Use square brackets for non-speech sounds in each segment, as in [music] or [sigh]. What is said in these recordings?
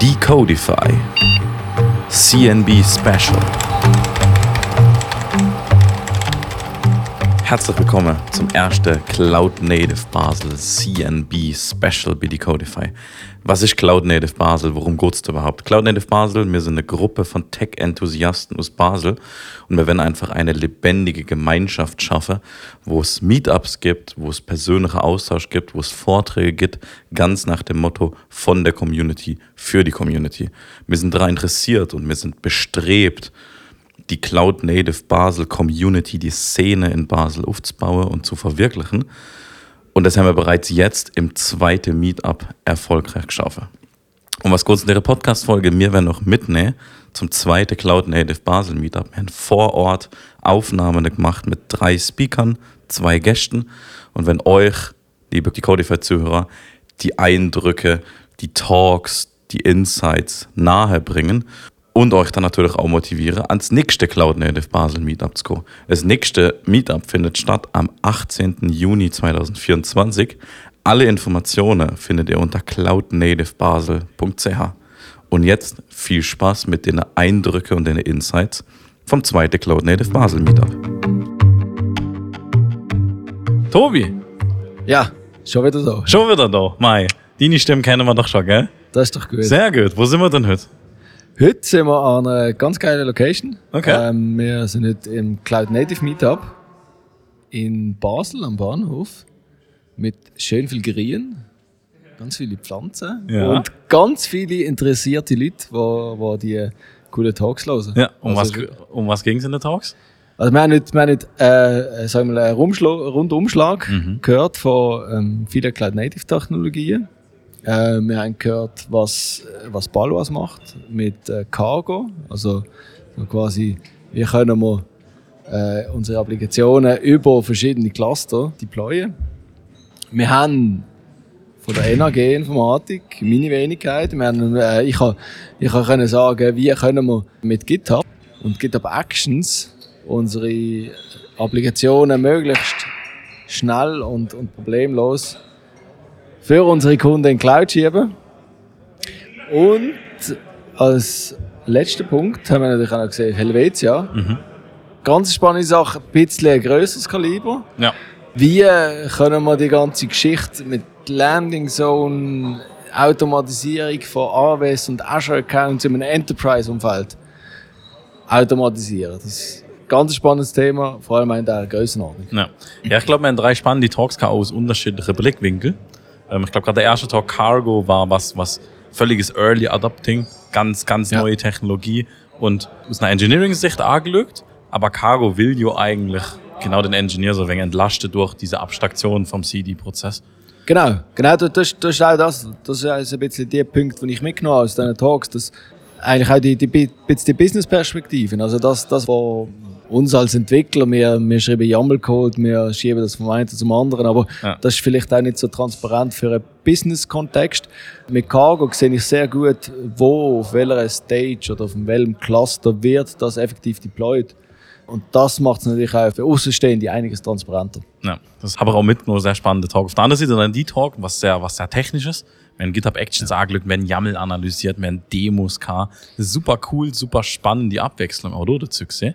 Decodify CNB Special. Herzlich willkommen zum ersten Cloud Native Basel CNB Special bei Decodify. Was ist Cloud Native Basel? Worum geht es überhaupt? Cloud Native Basel, wir sind eine Gruppe von Tech-Enthusiasten aus Basel und wir werden einfach eine lebendige Gemeinschaft schaffen, wo es Meetups gibt, wo es persönliche Austausch gibt, wo es Vorträge gibt, ganz nach dem Motto von der Community für die Community. Wir sind daran interessiert und wir sind bestrebt, die Cloud Native Basel Community, die Szene in Basel aufzubauen und zu verwirklichen. Und das haben wir bereits jetzt im zweiten Meetup erfolgreich geschaffen. Und was kurz in der Podcast-Folge mir werden noch mitnehmen zum zweiten Cloud Native Basel Meetup. Wir haben vor Ort Aufnahmen gemacht mit drei Speakern, zwei Gästen. Und wenn euch, liebe Decodify-Zuhörer, die Eindrücke, die Talks, die Insights nahe bringen und euch dann natürlich auch motivieren, ans nächste Cloud Native Basel Meetup zu kommen. Das nächste Meetup findet statt am 18. Juni 2024. Alle Informationen findet ihr unter cloudnativebasel.ch. Und jetzt viel Spaß mit den Eindrücken und den Insights vom zweiten Cloud Native Basel Meetup. Tobi, Ja, schon wieder da. schon wieder da. Mai, deine Stimme kennen wir doch schon, gell? Das ist doch gut. Sehr gut. Wo sind wir denn heute? Heute sind wir an einer ganz geilen Location. Okay. Ähm, wir sind heute im Cloud Native Meetup in Basel am Bahnhof mit schön viel Grün, ganz viele Pflanzen Ja. und ganz viele interessierte Leute, die, die die coolen Talks hören. Ja, um also, was, um was ging es in den Talks? Also wir haben nicht, wir haben nicht äh, sagen wir, mal, einen Rundumschlag Mhm. gehört von ähm, vielen Cloud Native Technologien. Äh, wir haben gehört, was, was Balwas macht mit äh, Cargo. Also so quasi, wie können wir äh, unsere Applikationen über verschiedene Cluster deployen. Wir haben von der NAG Informatik, meine Wenigkeit, wir haben, äh, ich kann, ich kann sagen, wie können wir mit GitHub und GitHub Actions unsere Applikationen möglichst schnell und, und problemlos für unsere Kunden in Cloud schieben. Und als letzter Punkt haben wir natürlich auch noch gesehen, Helvetia. Ganz spannende Sache, ein bisschen ein grösseres Kaliber. Ja. Wie können wir die ganze Geschichte mit Landing Zone, Automatisierung von AWS und Azure Accounts in einem Enterprise-Umfeld automatisieren? Das ist ein ganz spannendes Thema, vor allem in der Größenordnung. Ja, ja ich glaube, wir haben drei spannende Talks aus unterschiedlichen Blickwinkeln. Ähm, ich glaube, gerade der erste Talk Cargo war was, was völliges Early Adopting, ganz, ganz Ja. neue Technologie und aus einer Engineering-Sicht angelegt. Aber Cargo will ja eigentlich genau den Engineer so ein wenig entlasten durch diese Abstraktion vom CD-Prozess. Genau, genau, das, das, ist auch das. Das ist also ein bisschen der Punkt, den ich mitgenommen habe aus diesen Talks, dass eigentlich auch die, die, die Business-Perspektiven, also das, das, was uns als Entwickler, wir, wir schreiben YAML-Code, wir schieben das vom einen zum anderen, aber Ja. das ist vielleicht auch nicht so transparent für einen Business-Kontext. Mit Cargo sehe ich sehr gut, wo, auf welcher Stage oder auf welchem Cluster wird das effektiv deployed. Und das macht es natürlich auch für Außenstehende einiges transparenter. Ja, das habe ich auch mitgenommen, sehr spannende Talk. Auf der anderen Seite dann die Talk, was sehr, was sehr technisches. Haben GitHub Actions angelegt, wir haben YAML analysiert, haben Demos ist super cool, super spannend, die Abwechslung auch dazu gesehen.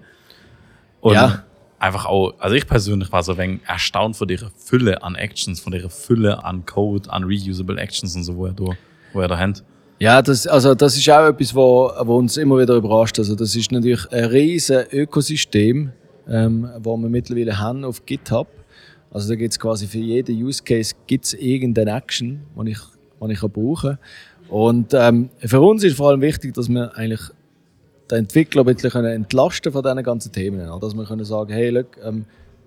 Und Ja. einfach auch, also ich persönlich war so ein wenig erstaunt von der Fülle an Actions, von der Fülle an Code, an reusable Actions und so, wo er da, wo er da hat. Ja, das, also das ist auch etwas, wo, wo uns immer wieder überrascht. Also das ist natürlich ein riesen Ökosystem, ähm, wo wir mittlerweile haben auf GitHub. Also da gibt es quasi für jeden Use Case gibt's irgendeine Action, die ich, die ich brauchen kann. Und ähm, für uns ist vor allem wichtig, dass wir eigentlich den Entwickler ein bisschen entlasten von diesen ganzen Themen. Oder? Dass wir können sagen, hey, look, ähm,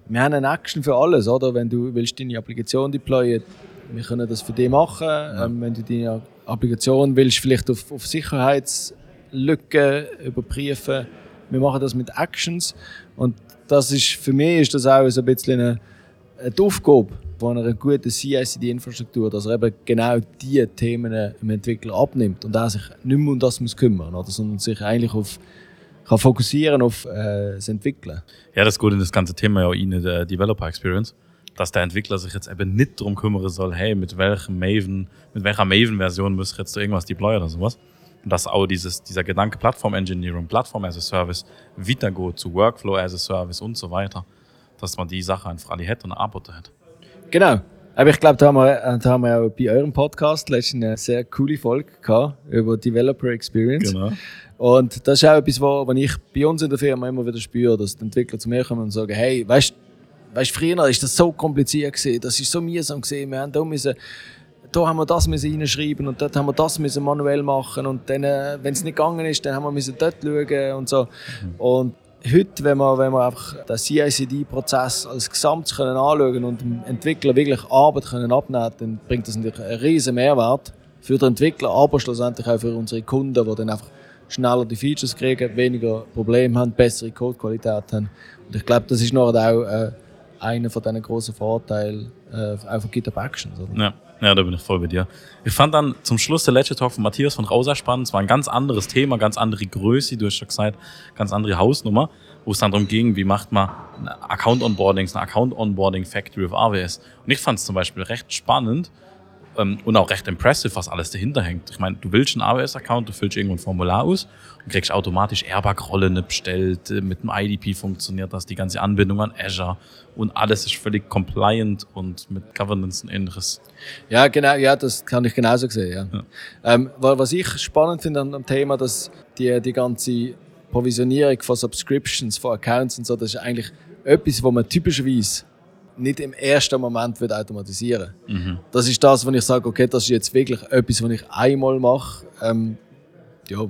wir haben eine Action für alles, oder? Wenn du willst deine Applikation deployen, wir können das für dich machen. Ähm, wenn du deine Applikation willst, vielleicht auf, auf Sicherheitslücken überprüfen, wir machen das mit Actions. Und das ist, für mich ist das auch so ein bisschen eine, eine Aufgabe von einer guten CI/CD-Infrastruktur, dass er eben genau diese Themen dem Entwickler abnimmt und er sich nicht mehr um das muss kümmern, oder? sondern sich eigentlich auf kann fokussieren auf äh, das Entwickeln. Ja, das ist gut in das ganze Thema ja in der Developer Experience. dass der Entwickler sich jetzt eben nicht darum kümmern soll, hey, mit welchem Maven, mit welcher Maven-Version muss ich jetzt irgendwas deployen oder sowas. Und dass auch dieses, dieser Gedanke Plattform Engineering, Plattform as a Service, weitergeht zu Workflow as a Service und so weiter, dass man die Sache einfach alle hätte und arbeiten hätte. Genau. Aber ich glaube, da haben wir, da haben wir auch bei eurem Podcast letztens eine sehr coole Folge gehabt über Developer Experience. Genau. Und das ist auch etwas, wo, wo ich bei uns in der Firma immer wieder spüre, dass die Entwickler zu mir kommen und sagen, hey, weißt weißt, früher ist das so kompliziert gewesen, das ist so mühsam gewesen, wir haben da müssen, da haben wir das müssen reinschreiben und dort haben wir das müssen manuell machen und dann, äh, wenn es nicht gegangen ist, dann haben wir müssen dort schauen und so. Mhm. Und heute, wenn wir, wenn wir einfach den CICD-Prozess als Gesamt können anschauen und dem Entwickler wirklich Arbeit können abnehmen dann bringt das natürlich einen riesen Mehrwert für den Entwickler, aber schlussendlich auch für unsere Kunden, die dann einfach schneller die Features kriegen, weniger Probleme haben, bessere Codequalität haben. Und ich glaube, das ist noch auch äh, einer von diesen großen Vorteilen äh, auch von GitHub Actions. Oder? Ja. Ja, da bin ich voll bei dir. Ich fand dann zum Schluss der letzte Talk von Matthias von Rauser spannend. Es war ein ganz anderes Thema, ganz andere Größe, du hast schon gesagt, ganz andere Hausnummer, wo es dann darum ging, wie macht man Account Onboardings, eine Account Onboarding Factory of AWS. Und ich fand es zum Beispiel recht spannend, und auch recht impressive, was alles dahinter hängt. Ich meine, du willst einen AWS-Account, du füllst irgendwo ein Formular aus und kriegst automatisch Airbag-Rollen bestellt, äh, mit dem IDP funktioniert das, die ganze Anbindung an Azure und alles ist völlig compliant und mit Governance und ähnliches. Ja, genau, ja, das kann ich genauso sehen. Ja. ja. Ähm, was ich spannend finde an dem Thema, dass die, die ganze Provisionierung von Subscriptions, von Accounts und so, das ist eigentlich etwas, wo man typischerweise nicht im ersten Moment wird automatisieren mhm. Das ist das, wenn ich sage, okay, das ist jetzt wirklich etwas, was ich einmal mache. Ähm, ja,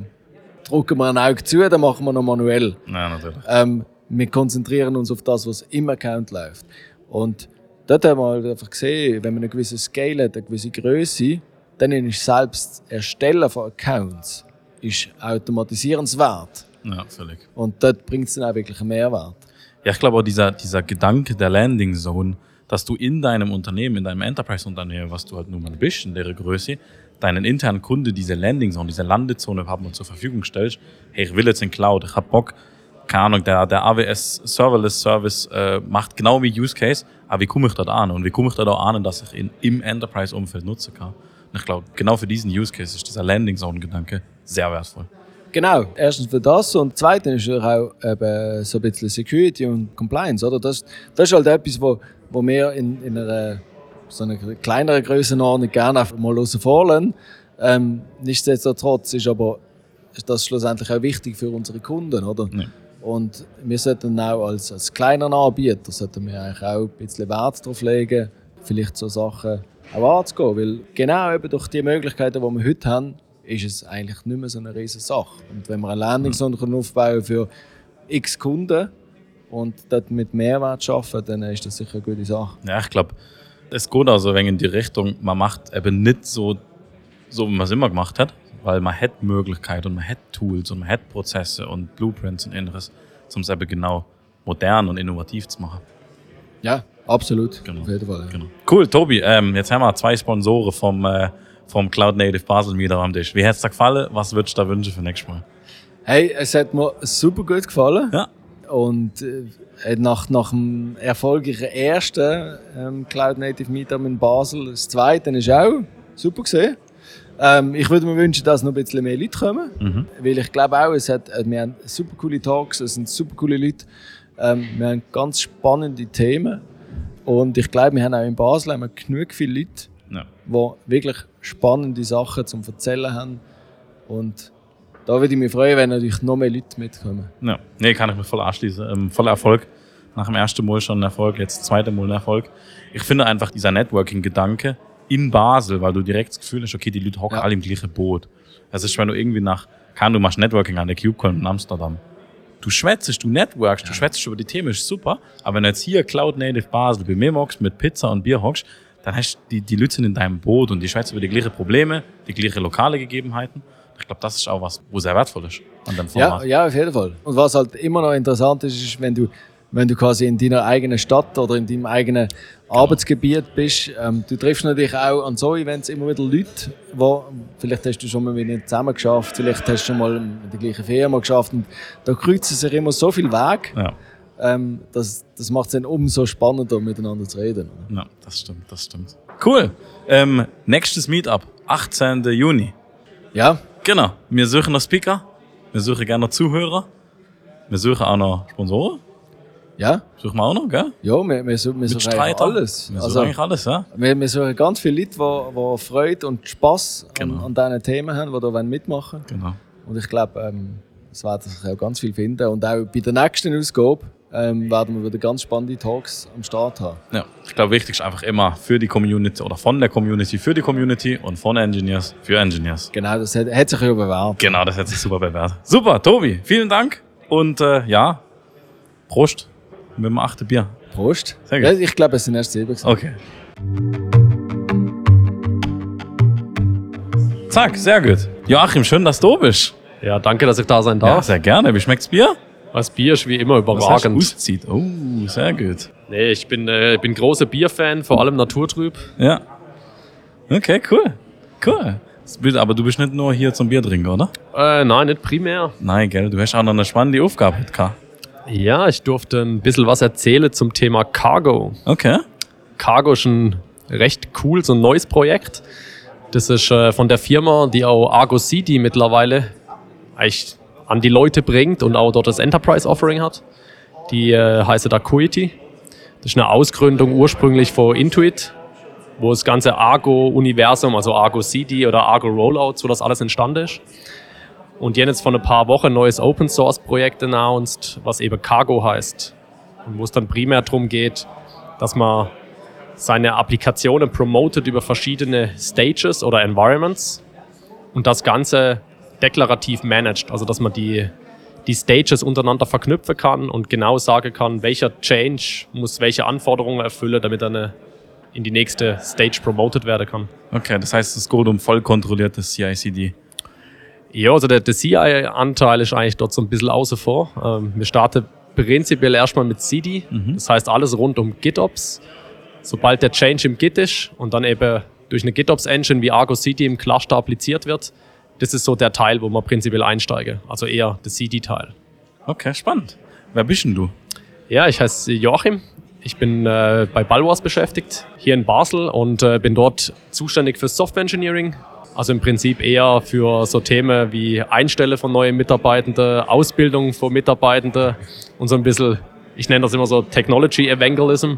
drücken wir ein Auge zu, dann machen wir noch manuell. Ja, natürlich. Ähm, wir konzentrieren uns auf das, was im Account läuft. Und dort haben wir halt einfach gesehen, wenn man eine gewisse Scale hat, eine gewisse Größe, dann ist selbst Erstellen von Accounts ist automatisierenswert. Ja, völlig. Und dort bringt es dann auch wirklich einen Mehrwert. Ja, ich glaube auch dieser, dieser Gedanke der Landing Zone, dass du in deinem Unternehmen, in deinem Enterprise-Unternehmen, was du halt nun mal bist, in der Größe, deinen internen Kunde diese Landing Zone, diese Landezone haben und zur Verfügung stellst. Hey, ich will jetzt in Cloud, ich hab Bock, keine Ahnung, der, der AWS Serverless Service äh, macht genau wie Use Case, aber wie komme ich dort an? Und wie komme ich dort auch an, dass ich ihn im Enterprise-Umfeld nutzen kann? Und ich glaube, genau für diesen Use Case ist dieser Landing Zone-Gedanke sehr wertvoll. Genau, erstens für das und zweitens ist auch eben so ein bisschen Security und Compliance, oder? Das, das ist halt etwas, wo, wo wir in, in einer so einer kleineren Größenordnung gerne einfach mal rausfallen. Ähm, nichtsdestotrotz ist aber das schlussendlich auch wichtig für unsere Kunden, oder? Ja. Und wir sollten auch als, als kleiner Anbieter sollten wir eigentlich auch ein bisschen Wert darauf legen, vielleicht so Sachen auch anzugehen, weil genau eben durch die Möglichkeiten, die wir heute haben, ist es eigentlich nicht mehr so eine riesige Sache. Und wenn wir eine Landingszone mhm. aufbauen für x Kunden und dort mit Mehrwert schaffen, dann ist das sicher eine gute Sache. Ja, ich glaube, es geht also in die Richtung, man macht eben nicht so, so wie man es immer gemacht hat, weil man hat Möglichkeiten und man hat Tools und man hat Prozesse und Blueprints und anderes, um es eben genau modern und innovativ zu machen. Ja, absolut. Genau. Auf jeden Fall. Ja. Genau. Cool, Tobi. Ähm, jetzt haben wir zwei Sponsoren vom äh, vom Cloud Native Basel wieder am Tisch. Wie hat es dir gefallen? Was würdest du da wünschen für nächstes Mal? Hey, es hat mir super gut gefallen. Ja. Und äh, nach, nach dem erfolgreichen ersten ähm, Cloud Native Meetup in Basel, das zweite ist auch super gesehen. Ähm, ich würde mir wünschen, dass noch ein bisschen mehr Leute kommen. Mhm. Weil ich glaube auch, es hat, äh, wir haben super coole Talks, es sind super coole Leute. Ähm, wir haben ganz spannende Themen. Und ich glaube, wir haben auch in Basel haben wir genug viele Leute, ja. die wirklich spannende Sachen zum Erzählen haben. Und da würde ich mich freuen, wenn natürlich noch mehr Leute mitkommen. Ja, nee, kann ich mich voll anschließen. Ähm, voller Erfolg. Nach dem ersten Mal schon ein Erfolg, jetzt zweite Mal ein Erfolg. Ich finde einfach dieser Networking-Gedanke in Basel, weil du direkt das Gefühl hast, okay, die Leute hocken ja. alle im gleichen Boot. Das ist, wenn du irgendwie nach, kann du machst Networking an der CubeCon in Amsterdam. Du schwätzest, du networkst, ja. du schwätzt über die Themen, ist super. Aber wenn du jetzt hier Cloud Native Basel bei mir magst, mit Pizza und Bier hockst, dann hast du die, die Leute in deinem Boot und die schwätzen über die gleichen Probleme, die gleichen lokale Gegebenheiten. Ich glaube, das ist auch was, wo sehr wertvoll ist an dem Format. Ja, ja, auf jeden Fall. Und was halt immer noch interessant ist, ist, wenn du, wenn du quasi in deiner eigenen Stadt oder in deinem eigenen genau. Arbeitsgebiet bist, ähm, du triffst natürlich auch an so Events immer wieder Leute, wo vielleicht hast du schon mal mit ihnen zusammen geschafft, vielleicht hast du schon mal in der gleichen Firma geschafft und da kreuzen sich immer so viel Weg. Ja ähm, das, das macht es dann umso spannender, miteinander zu reden. Ja, das stimmt, das stimmt. Cool. Ähm, nächstes Meetup, 18. Juni. Ja, Genau. Wir suchen noch Speaker. Wir suchen gerne noch Zuhörer. Wir suchen auch noch Sponsoren. ja, Suchen wir auch noch, gell? ja, wir, wir, suchen- wir suchen eigentlich alles. Wir suchen Also, eigentlich alles, ja? wir, wir suchen ganz viele Leute, die, die Freude und Spass Genau. an, an diesen Themen haben, die da mitmachen wollen. Genau. Und ich glaube, ähm, es werden sich auch ganz viel finden. Und auch bei der nächsten Ausgabe ähm, werden wir wieder ganz spannende Talks am Start haben. Ja, ich glaube, wichtig ist einfach immer für die Community oder von der Community für die Community und von Engineers für Engineers. Genau, das hat, hat sich ja bewährt. Genau, das hat sich super bewährt. Super, Tobi, vielen Dank. Und äh, ja, Prost mit dem achten Bier. Prost. Sehr gut. Ja, ich glaube, es sind erst sieben. gewesen. Okay. Zack, sehr gut. Joachim, schön, dass du bist. Ja, danke, dass ich da sein Ja, darf. sehr gerne. Wie schmeckt's Bier? Das Bier ist wie immer Was überragend. auszieht? Oh, sehr gut. Nee, ich bin, äh, bin großer Bierfan, vor allem naturtrüb. Ja. Okay, cool. Cool. Aber du bist nicht nur hier zum Bier trinken, oder? Äh, nein, nicht primär. Nein, gell, du hast auch noch eine spannende Aufgabe mit K. Ja, ich durfte ein bisschen was erzählen zum Thema Cargo. Okay. Cargo ist ein recht cool, so ein neues Projekt. Das ist äh, von der Firma, die auch Argo CD mittlerweile eigentlich an die Leute bringt und auch dort das Enterprise Offering hat. Die äh, heißt Acuity. Das ist eine Ausgründung ursprünglich von Intuit, wo das ganze Argo-Universum, also Argo CD oder Argo Rollout, so das alles entstanden ist. Und die haben jetzt vor ein paar Wochen ein neues Open Source Projekt announced, was eben Cargo heißt. Und wo es dann primär darum geht, dass man seine Applikationen promotet über verschiedene Stages oder Environments und das Ganze deklarativ managt. Also dass man die, die Stages untereinander verknüpfen kann und genau sagen kann, welcher Change muss welche Anforderungen erfüllen, damit er eine, in die nächste Stage promoted werden kann. Okay, das heißt, es geht um voll kontrolliertes CICD. Ja, also der, der CI-Anteil ist eigentlich dort so ein bisschen außen vor. Ähm, wir starten prinzipiell erstmal mit CD. Das heißt alles rund um GitOps. Sobald der Change im Git ist und dann eben durch eine GitOps-Engine wie Argo CD im Cluster appliziert wird, das ist so der Teil, wo man prinzipiell einsteige. Also eher der CD-Teil. Okay, spannend. Wer bist denn du? Ja, ich heiße Joachim. Ich bin äh, bei Balwas beschäftigt, hier in Basel und äh, bin dort zuständig für Software Engineering. Also im Prinzip eher für so Themen wie Einstelle von neuen Mitarbeitenden, Ausbildung von Mitarbeitenden und so ein bisschen, ich nenne das immer so Technology Evangelism.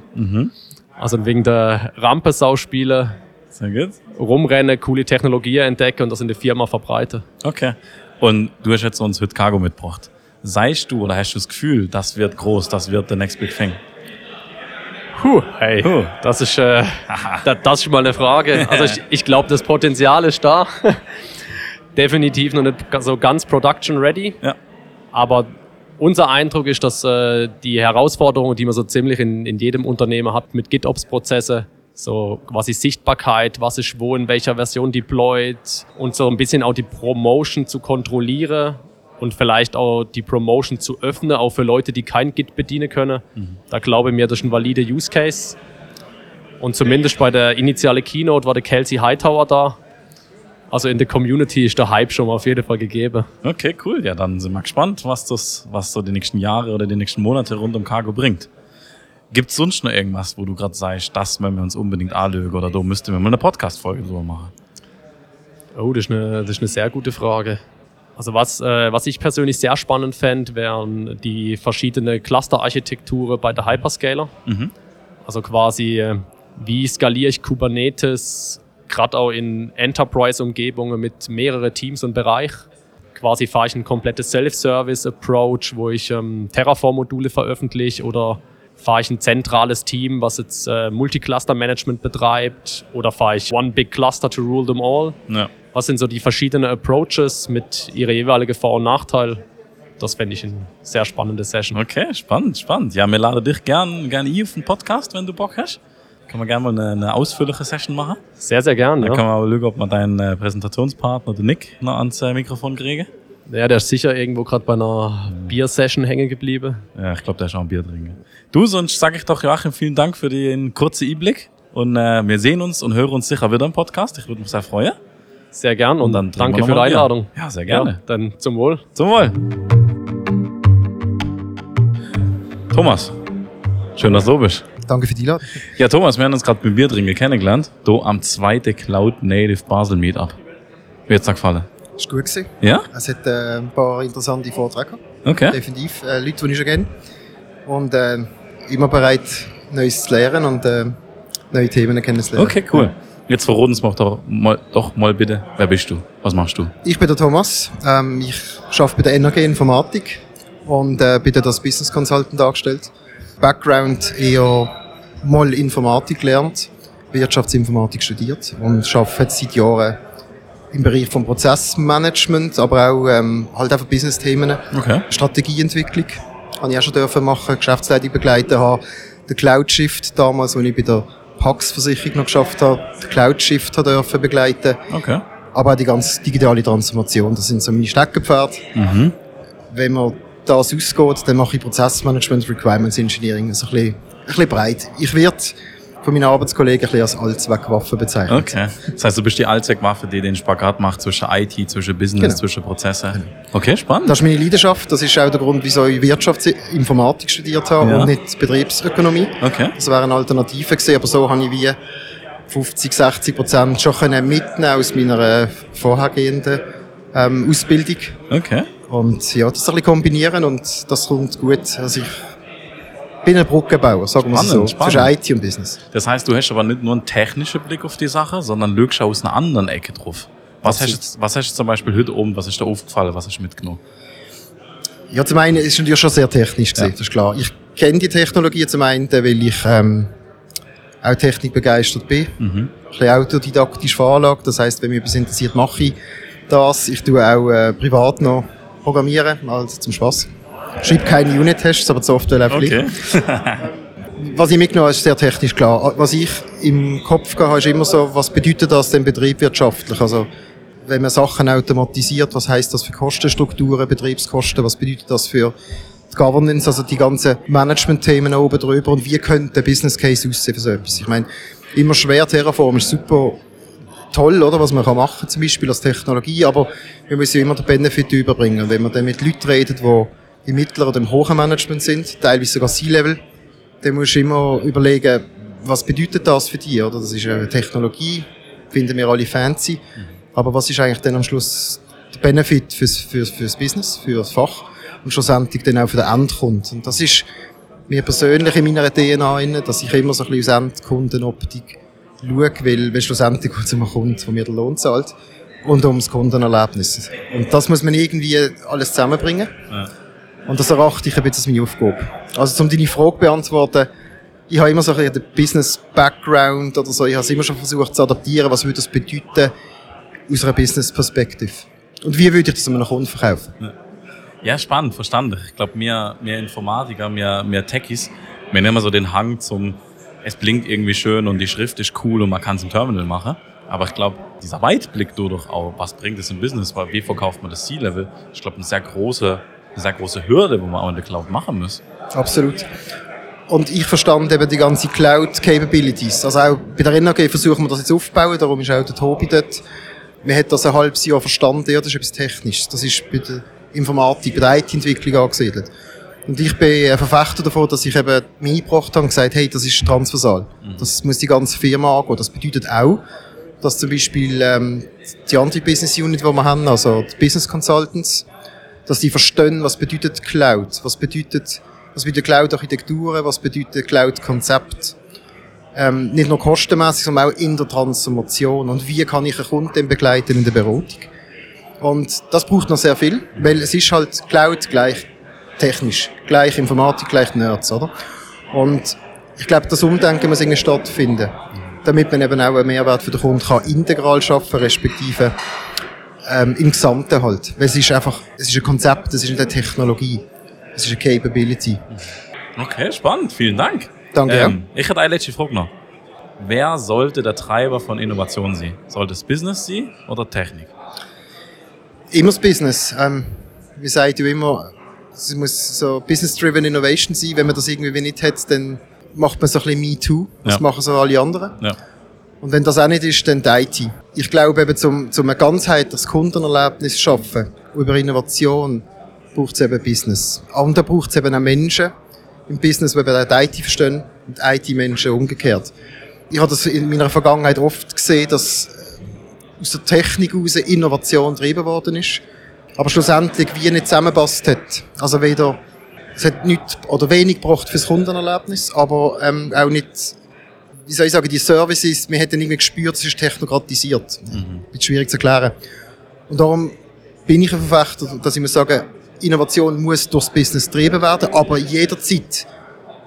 Also wegen der Rampensauspiele, Sehr gut. rumrennen, coole Technologien entdecken und das in der Firma verbreiten. Okay. Und du hast jetzt uns heute Cargo mitgebracht. Seist du oder hast du das Gefühl, das wird groß, das wird der next big thing? Puh, hey, Puh. das ist, äh, [laughs] da, das ist mal eine Frage. Also ich, ich glaube, das Potenzial ist da. [laughs] Definitiv noch nicht so ganz production ready. Ja. Aber unser Eindruck ist, dass äh, die Herausforderungen, die man so ziemlich in, in jedem Unternehmen hat mit GitOps-Prozesse, so quasi Sichtbarkeit, was ist wo in welcher Version deployed und so ein bisschen auch die Promotion zu kontrollieren und vielleicht auch die Promotion zu öffnen, auch für Leute, die kein Git bedienen können. Da glaube ich mir, das ist ein valider Use Case. Und zumindest bei der initialen Keynote war der Kelsey Hightower da. Also in der Community ist der Hype schon mal auf jeden Fall gegeben. Okay, cool. Ja, dann sind wir gespannt, was das, was so die nächsten Jahre oder die nächsten Monate rund um Cargo bringt. Gibt es sonst noch irgendwas, wo du gerade sagst, das wollen wir uns unbedingt anlögen oder da müssten wir mal eine Podcast-Folge drüber machen? Oh, das ist eine, das ist eine sehr gute Frage. Also was, äh, was ich persönlich sehr spannend fände, wären die verschiedenen Cluster-Architekturen bei der Hyperscaler. Also quasi, äh, wie skaliere ich Kubernetes, gerade auch in Enterprise-Umgebungen mit mehreren Teams und Bereich. Quasi fahre ich ein komplettes Self-Service-Approach, wo ich ähm, Terraform-Module veröffentliche oder fahre ich ein zentrales Team, was jetzt äh, Multicluster-Management betreibt oder fahre ich One Big Cluster to rule them all. Ja. Was sind so die verschiedenen Approaches mit ihrer jeweiligen Vor- und Nachteil? Das fände ich eine sehr spannende Session. Okay, spannend, spannend. Ja, wir laden dich gern, gern hier auf den Podcast, wenn du Bock hast. Können wir gerne mal eine, eine ausführliche Session machen. Sehr, sehr gern. Dann Ja. können wir mal schauen, ob wir deinen äh, Präsentationspartner, den Nick, noch ans äh, Mikrofon kriegen. Ja, der ist sicher irgendwo gerade bei einer Bier-Session hängen geblieben. Ja, ich glaube, der ist auch ein Bier trinken. Du, sonst sage ich doch, Joachim, vielen Dank für den kurzen Einblick. Und äh, wir sehen uns und hören uns sicher wieder im Podcast. Ich würde mich sehr freuen. Sehr gern und, dann trinken danke für die. Einladung. Ja, sehr gerne. Ja, dann zum Wohl. Zum Wohl. Thomas, schön, dass du da bist. Danke für die Einladung. Ja, Thomas, wir haben uns gerade beim Bier trinken kennengelernt. Du am zweiten Cloud Native Basel Meetup. Wie hat's dir gefallen? Es war gut. Gewesen. Ja? Es hat äh, ein paar interessante Vorträge. Okay. Definitiv. Äh, Leute, die ich schon kenne. Und äh, immer bereit, Neues zu lernen und äh, neue Themen kennenzulernen. Okay, cool. Jetzt verraten uns doch mal, doch mal bitte, wer bist du? Was machst du? Ich bin der Thomas. Ähm, ich arbeite bei der NRG Informatik und äh, bin dort als Business Consultant angestellt. Background eher mal Informatik gelernt, Wirtschaftsinformatik studiert und arbeite seit Jahren im Bereich vom Prozessmanagement, aber auch ähm, halt einfach Business-Themen. Okay. Strategieentwicklung habe ich auch schon dürfen machen, Geschäftsleitung begleiten haben. Der Cloud Shift damals, als ich bei der Pax-Versicherung noch geschafft habe, den Cloud Shift habe dürfen begleiten. Okay. Aber auch die ganze digitale Transformation, das sind so meine Steckenpferde. Mhm. Wenn man das ausgeht, dann mache ich Prozessmanagement, Requirements Engineering, so ein bisschen, ein bisschen breit. Ich werde von meinen Arbeitskollegen ein bisschen als Allzweckwaffe bezeichnet. Okay. Das heißt, du bist die Allzweckwaffe, die den Spagat macht zwischen IT, zwischen Business, Genau. zwischen Prozesse. Okay, spannend. Das ist meine Leidenschaft. Das ist auch der Grund, wieso ich Wirtschaftsinformatik studiert habe Ja. und nicht Betriebsökonomie. Okay. Das wäre eine Alternative gewesen, aber so habe ich wie 50, 60 Prozent schon können mitnehmen aus meiner äh, vorhergehenden ähm, Ausbildung. Okay. Und ja, das ein bisschen kombinieren und das kommt gut. Also ich bin ein Brückenbauer, sagen wir so. Spannend, spannend. Zwischen IT und Business. Das heißt, du hast aber nicht nur einen technischen Blick auf die Sache, sondern schaust auch aus einer anderen Ecke drauf. Was hast, du was hast du zum Beispiel heute oben, was ist da aufgefallen, was hast du mitgenommen? Ja, zum einen ist es natürlich schon sehr technisch gewesen, Ja. das ist klar. Ich kenne die Technologie zum einen, weil ich ähm, auch technikbegeistert bin. Ein bisschen autodidaktisch veranlagt. Das heißt, wenn mich etwas interessiert, mache ich das. Ich tue auch äh, privat noch programmieren, also zum Spaß. Schreibe keine Unit-Tests, aber die Software läuft okay. Was ich mitgenommen habe, ist sehr technisch klar. Was ich im Kopf habe, ist immer so, was bedeutet das denn betriebswirtschaftlich? Also, wenn man Sachen automatisiert, was heißt das für Kostenstrukturen, Betriebskosten, was bedeutet das für die Governance, also die ganzen Management-Themen oben drüber und wie könnte der Business Case aussehen für so etwas? Ich meine, immer schwer, Terraform ist super toll, oder, was man kann machen, zum Beispiel als Technologie, aber wir müssen ja immer den Benefit überbringen. Wenn man dann mit Leuten redet, die im mittleren oder im hohen Management sind, teilweise sogar C-Level, dann musst du immer überlegen, was bedeutet das für dich, oder? Das ist eine Technologie, finden wir alle fancy. Aber was ist eigentlich dann am Schluss der Benefit fürs, fürs, fürs Business, für das Fach und schlussendlich dann auch für den Endkunden? Und das ist mir persönlich in meiner DNA inne, dass ich immer so ein bisschen aus Endkundenoptik schaue, weil, weil schlussendlich geht es um einen Kunden, der mir den Lohn zahlt und ums Kundenerlebnis. Und das muss man irgendwie alles zusammenbringen. Und das erachte ich ein bisschen als meine Aufgabe. Also, um deine Frage zu beantworten, ich habe immer so ein den Business-Background oder so, ich habe es immer schon versucht zu adaptieren, was würde das bedeuten aus einer Business-Perspektive. Und wie würde ich das einem Kunden verkaufen? Ja, spannend, verstanden. Ich glaube, mehr, mehr Informatiker, mehr, mehr Techies, wir haben immer so den Hang zum, es blinkt irgendwie schön und die Schrift ist cool und man kann es im Terminal machen. Aber ich glaube, dieser Weitblick durch auch, was bringt es im Business, weil wie verkauft man das C-Level, ich glaube, eine sehr große, eine sehr große Hürde, wo man auch in der Cloud machen muss. Absolut. Und ich verstand eben die ganze Cloud-Capabilities. Also auch bei der NAG versuchen wir das jetzt aufzubauen, darum ist auch der Tobi dort. Wir haben das ein halbes Jahr verstanden, ja, das ist etwas Technisches. Das ist bei der Informatik, bei der IT-Entwicklung angesiedelt. Und ich bin ein Verfechter davon, dass ich eben mich eingebracht habe und gesagt hey, das ist transversal. Das muss die ganze Firma angehen. Das bedeutet auch, dass zum Beispiel ähm, die andere Business Unit, die wir haben, also die Business Consultants, dass die verstehen, was bedeutet Cloud, was bedeutet, was bedeutet Cloud-Architekturen, was bedeutet Cloud-Konzept. Ähm, nicht nur kostenmäßig, sondern auch in der Transformation. Und wie kann ich einen Kunden begleiten in der Beratung? Und das braucht noch sehr viel, weil es ist halt Cloud gleich technisch, gleich Informatik, gleich Nerds, oder? Und ich glaube, das Umdenken muss irgendwie stattfinden, damit man eben auch einen Mehrwert für den Kunden kann integral schaffen, respektive ähm, im Gesamten halt. Weil es ist einfach, es ist ein Konzept, es ist nicht eine Technologie, es ist eine Capability. Okay, spannend, vielen Dank. Danke, Ähm, ich hätte eine letzte Frage noch. Wer sollte der Treiber von Innovation sein? Sollte es Business sein oder Technik? Immer das Business. Ähm, wir sagen ja immer, es muss so Business-driven Innovation sein. Wenn man das irgendwie nicht hat, dann macht man so ein bisschen Me Too. Das Ja. machen so alle anderen. Ja. Und wenn das auch nicht ist, dann die IT. Ich glaube eben, zum, zum ein ganzheitliches Kundenerlebnis zu schaffen, über Innovation, braucht es eben Business. Und da braucht es eben auch Menschen, im Business, die die IT verstehen und IT-Menschen umgekehrt. Ich habe das in meiner Vergangenheit oft gesehen, dass äh, aus der Technik heraus Innovation getrieben worden ist, aber schlussendlich wie nicht zusammenpasst hat. Also weder, es hat nichts oder wenig gebracht fürs Kundenerlebnis, aber ähm, auch nicht, wie soll ich sagen, die Services, wir hätten irgendwie gespürt, es ist technokratisiert. Mhm. Ist schwierig zu erklären. Und darum bin ich ein Verfechter, dass ich muss sagen, Innovation muss durchs Business getrieben werden, aber jederzeit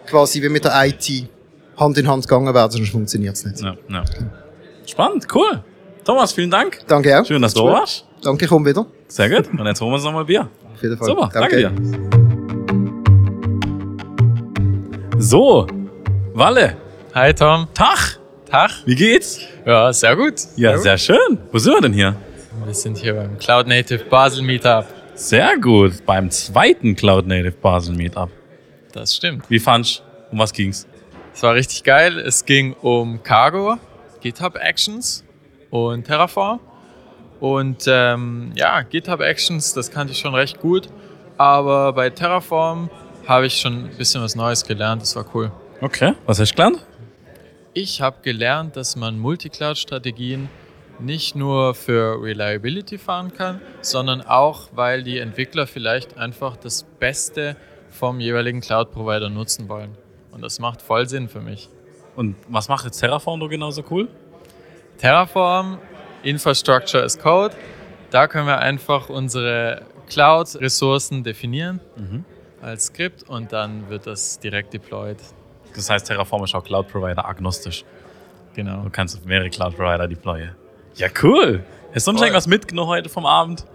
quasi wie mit der IT Hand in Hand gegangen werden, sonst funktioniert es nicht. Ja, ja. Spannend, cool. Thomas, vielen Dank. Danke auch. Schön, dass du da warst. Danke, komm wieder. Sehr gut. Und jetzt holen wir uns nochmal Bier. Auf jeden Fall. Super, danke, danke dir. So, Walle. Hi Tom. Tag. Tag. Wie geht's? Ja, sehr gut. Ja, sehr, sehr schön. Wo sind wir denn hier? Wir sind hier beim Cloud Native Basel Meetup. Sehr gut. Beim zweiten Cloud Native Basel Meetup. Das stimmt. Wie fandst du? Um was ging's? Es war richtig geil. Es ging um Cargo, GitHub Actions und Terraform. Und ähm, ja, GitHub Actions, das kannte ich schon recht gut. Aber bei Terraform habe ich schon ein bisschen was Neues gelernt. Das war cool. Okay, was hast du gelernt? Ich habe gelernt, dass man Multicloud-Strategien nicht nur für Reliability fahren kann, sondern auch, weil die Entwickler vielleicht einfach das Beste vom jeweiligen Cloud-Provider nutzen wollen. Und das macht voll Sinn für mich. Und was macht jetzt Terraform so genauso cool? Terraform, Infrastructure as Code. Da können wir einfach unsere Cloud-Ressourcen definieren mhm. als Skript und dann wird das direkt deployed. Das heißt, Terraform ist auch Cloud-Provider agnostisch. Genau. Du kannst mehrere Cloud-Provider deployen. Ja, cool. Hast du sonst irgendwas mitgenommen heute vom Abend?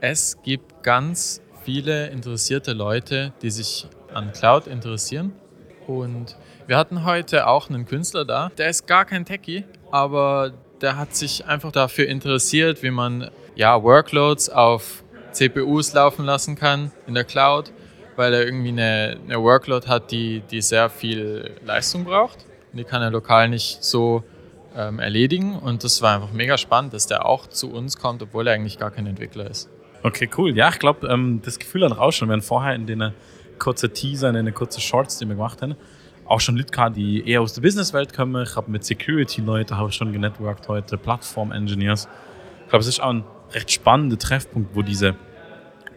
Es gibt ganz viele interessierte Leute, die sich an Cloud interessieren. Und wir hatten heute auch einen Künstler da. Der ist gar kein Techie, aber der hat sich einfach dafür interessiert, wie man ja, Workloads auf CPUs laufen lassen kann in der Cloud, weil er irgendwie eine, eine Workload hat, die, die sehr viel Leistung braucht. Die kann er lokal nicht so ähm, erledigen. Und das war einfach mega spannend, dass der auch zu uns kommt, obwohl er eigentlich gar kein Entwickler ist. Okay, cool. Ja, ich glaube, ähm, das Gefühl hat raus schon. Wir haben vorher in den kurzen Teaser, in den kurzen Shorts, die wir gemacht haben, auch schon Leute die eher aus der Businesswelt kommen. Ich habe mit Security-Leuten habe schon genetworked heute, Plattform-Engineers. Ich glaube, es ist auch ein recht spannender Treffpunkt, wo diese,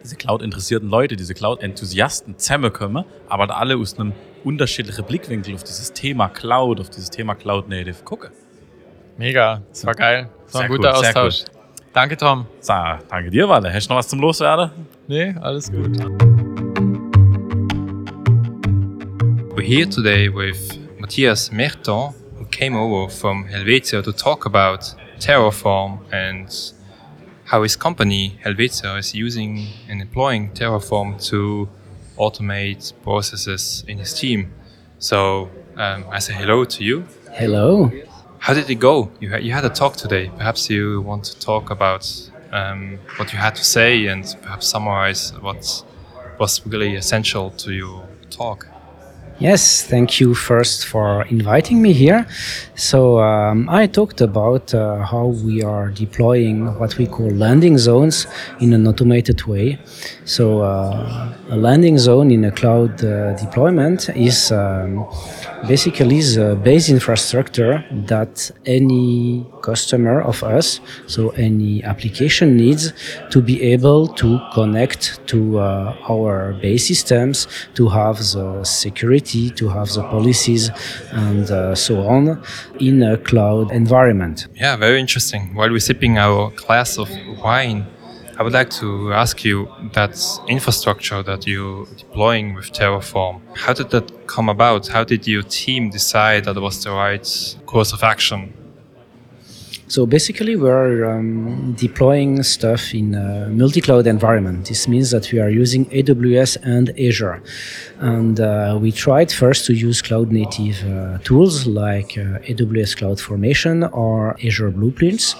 diese Cloud-interessierten Leute, diese Cloud-Enthusiasten zusammenkommen, aber alle aus einem unterschiedlichen Blickwinkel auf dieses Thema Cloud, auf dieses Thema Cloud-Native gucken. Mega, das war geil. Das war ein guter cool, Austausch. Cool. Danke, Tom. So, danke dir, Walle. Hast du noch was zum Loswerden? Nee, alles gut. We're here today with Matthias Merton, who came over from Helvetia to talk about Terraform and how his company, Helvetia, is using and employing Terraform to automate processes in his team. So um, I say hello to you. Hello. How did it go? You had, you had a talk today. Perhaps you want to talk about um, what you had to say and perhaps summarize what was really essential to your talk. Yes, thank you first for inviting me here. So, um, I talked about uh, how we are deploying what we call landing zones in an automated way. So, uh, a landing zone in a cloud uh, deployment is um, basically the base infrastructure that any customer of us, so any application needs to be able to connect to uh, our base systems, to have the security, to have the policies, and uh, so on in a cloud environment. Yeah, very interesting. While we're sipping our glass of wine, I would like to ask you that infrastructure that you're deploying with Terraform, how did that come about? How did your team decide that was the right course of action? So basically, we're um, deploying stuff in a multi-cloud environment. This means that we are using AWS and Azure, and uh, we tried first to use cloud-native uh, tools like uh, AWS CloudFormation or Azure Blueprints,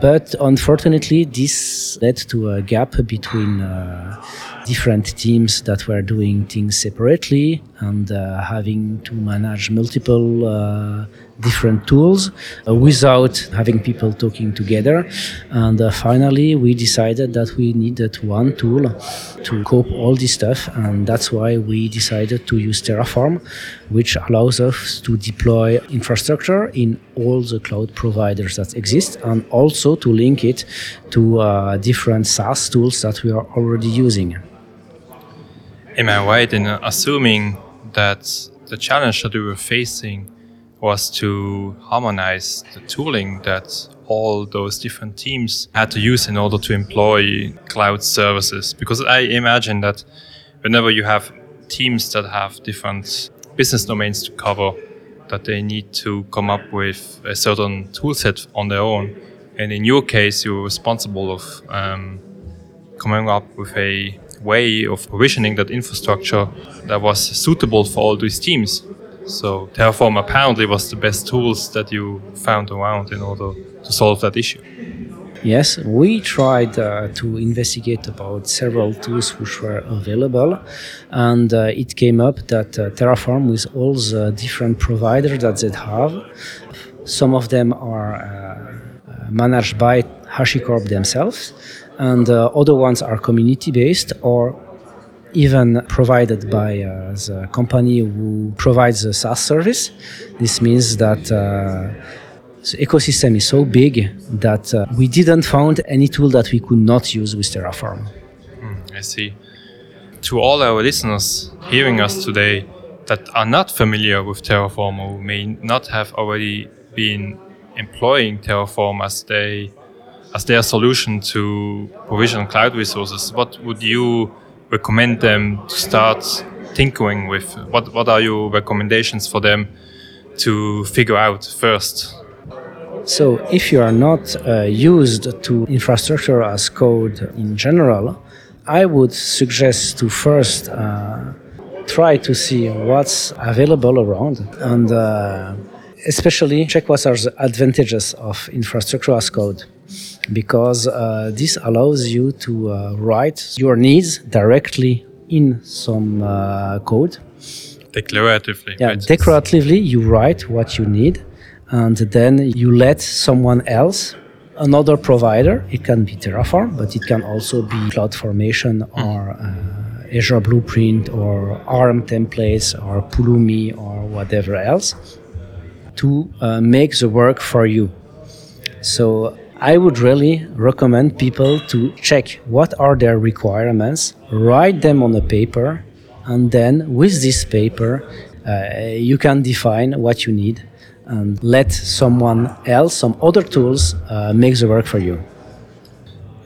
but unfortunately, this led to a gap between uh, different teams that were doing things separately and uh, having to manage multiple uh, different tools uh, without having people talking together. And uh, finally, we decided that we needed one tool to cope all this stuff, and that's why we decided to use Terraform, which allows us to deploy infrastructure in all the cloud providers that exist, and also to link it to uh, different SaaS tools that we are already using. Am I right in assuming that the challenge that we were facing was to harmonize the tooling that all those different teams had to use in order to employ cloud services. Because I imagine that whenever you have teams that have different business domains to cover, that they need to come up with a certain tool set on their own. And in your case, you're responsible of um, coming up with a way of provisioning that infrastructure that was suitable for all these teams. So Terraform apparently was the best tools that you found around in order to solve that issue. Yes, we tried uh, to investigate about several tools which were available, and uh, it came up that uh, Terraform, with all the different providers that they have, some of them are uh, managed by HashiCorp themselves, and uh, other ones are community based or even provided by uh, the company who provides the SaaS service. This means that uh, the ecosystem is so big that uh, we didn't find any tool that we could not use with Terraform. Mm, I see. To all our listeners hearing us today that are not familiar with Terraform or may not have already been employing Terraform as they as their solution to provision cloud resources, what would you recommend them to start tinkering with? What what are your recommendations for them to figure out first? So, if you are not uh, used to infrastructure as code in general, I would suggest to first uh, try to see what's available around and uh, especially check what are the advantages of infrastructure as code because uh, this allows you to uh, write your needs directly in some uh, code. Declaratively. Yeah, right? declaratively, you write what you need, and then you let someone else, another provider, it can be Terraform, but it can also be CloudFormation or uh, Azure Blueprint or ARM templates or Pulumi or whatever else, to uh, make the work for you. So I would really recommend people to check what are their requirements, write them on a paper, and then with this paper, uh, you can define what you need and let someone else, some other tools, uh, make the work for you.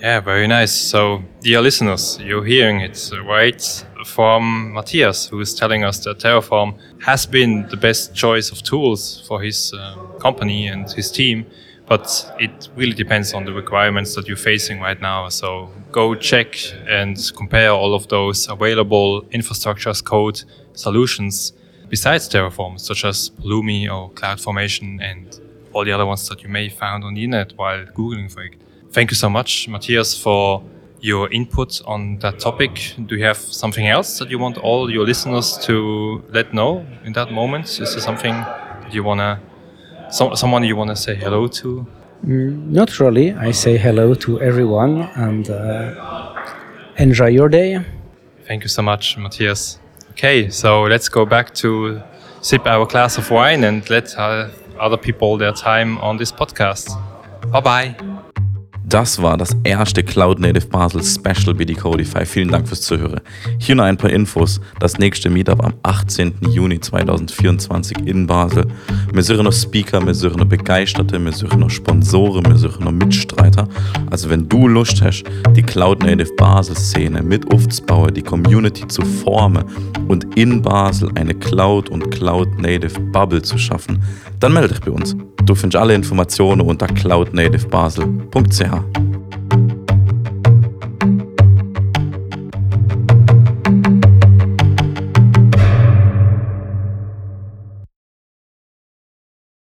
Yeah, very nice. So, dear listeners, you're hearing it right from Matthias, who is telling us that Terraform has been the best choice of tools for his uh, company and his team but it really depends on the requirements that you're facing right now. So go check and compare all of those available infrastructure as code solutions besides Terraform, such as Pulumi or CloudFormation and all the other ones that you may found on the internet while Googling for it. Thank you so much, Matthias, for your input on that topic. Do you have something else that you want all your listeners to let know in that moment? Is there something you want to so, someone you want to say hello to? Mm, not really. I say hello to everyone and uh, enjoy your day. Thank you so much, Matthias. Okay, so let's go back to sip our glass of wine and let uh, other people their time on this podcast. Bye bye. Das war das erste Cloud Native Basel Special BD Codify. Vielen Dank fürs Zuhören. Hier noch ein paar Infos. Das nächste Meetup am 18. Juni 2024 in Basel. Wir suchen noch Speaker, wir suchen noch Begeisterte, wir suchen noch Sponsoren, wir suchen noch Mitstreiter. Also wenn du Lust hast, die Cloud Native Basel Szene mit aufzubauen, die Community zu formen und in Basel eine Cloud und Cloud Native Bubble zu schaffen, dann melde dich bei uns. Du findest alle Informationen unter cloudnativebasel.ch. Ciao.